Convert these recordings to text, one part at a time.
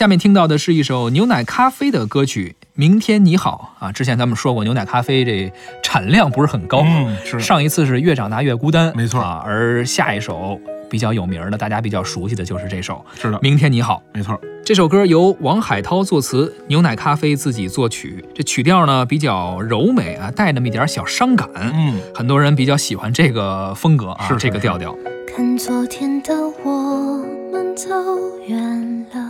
下面听到的是一首牛奶咖啡的歌曲《明天你好》啊。之前咱们说过，牛奶咖啡这产量不是很高，嗯是上一次是越长大越孤单，没错啊。而下一首比较有名的，大家比较熟悉的就是这首是的《明天你好》。没错，这首歌由王海涛作词，牛奶咖啡自己作曲。这曲调呢比较柔美啊，带那么一点小伤感。嗯，很多人比较喜欢这个风格啊，是是这个调调。看昨天的我们走远了，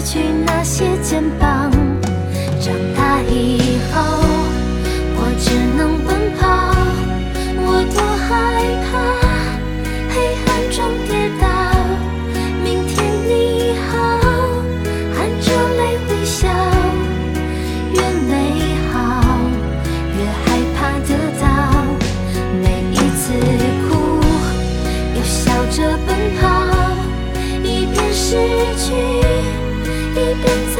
去那些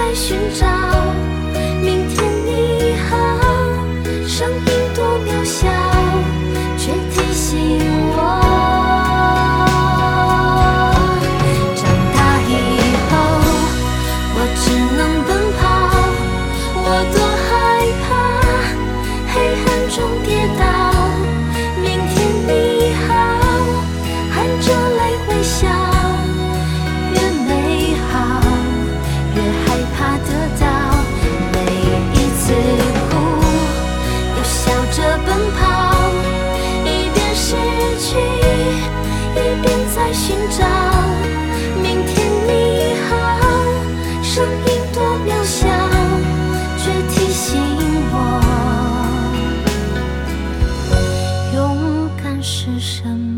在寻找。是什么？